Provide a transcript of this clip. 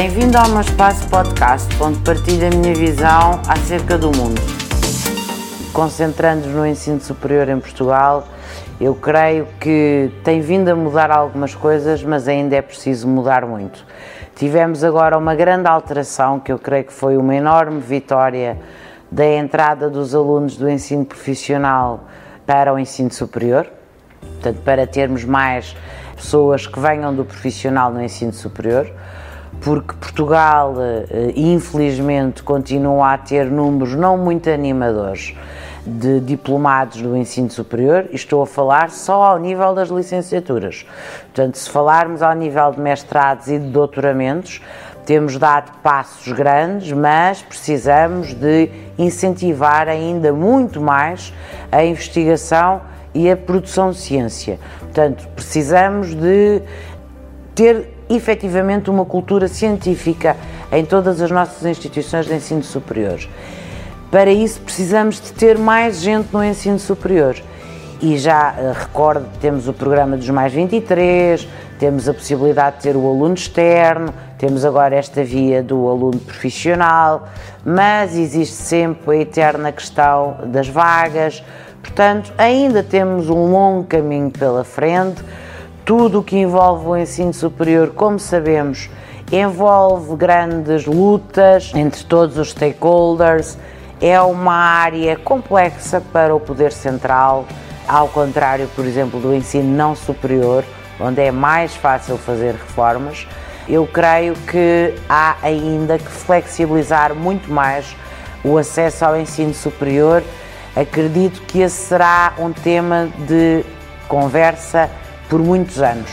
Bem-vindo ao meu espaço podcast, onde partilho a minha visão acerca do mundo. Concentrando-nos no ensino superior em Portugal, eu creio que tem vindo a mudar algumas coisas, mas ainda é preciso mudar muito. Tivemos agora uma grande alteração, que eu creio que foi uma enorme vitória da entrada dos alunos do ensino profissional para o ensino superior, portanto, para termos mais pessoas que venham do profissional no ensino superior porque Portugal, eh, infelizmente, continua a ter números não muito animadores de diplomados do ensino superior, e estou a falar só ao nível das licenciaturas. Portanto, se falarmos ao nível de mestrados e de doutoramentos, temos dado passos grandes, mas precisamos de incentivar ainda muito mais a investigação e a produção de ciência. Portanto, precisamos de ter efetivamente uma cultura científica em todas as nossas instituições de ensino superior. Para isso precisamos de ter mais gente no ensino superior. E já uh, recordo, temos o programa dos mais 23, temos a possibilidade de ter o aluno externo, temos agora esta via do aluno profissional, mas existe sempre a eterna questão das vagas. Portanto, ainda temos um longo caminho pela frente tudo o que envolve o ensino superior, como sabemos, envolve grandes lutas entre todos os stakeholders, é uma área complexa para o poder central, ao contrário, por exemplo, do ensino não superior, onde é mais fácil fazer reformas. Eu creio que há ainda que flexibilizar muito mais o acesso ao ensino superior. Acredito que esse será um tema de conversa por muitos anos.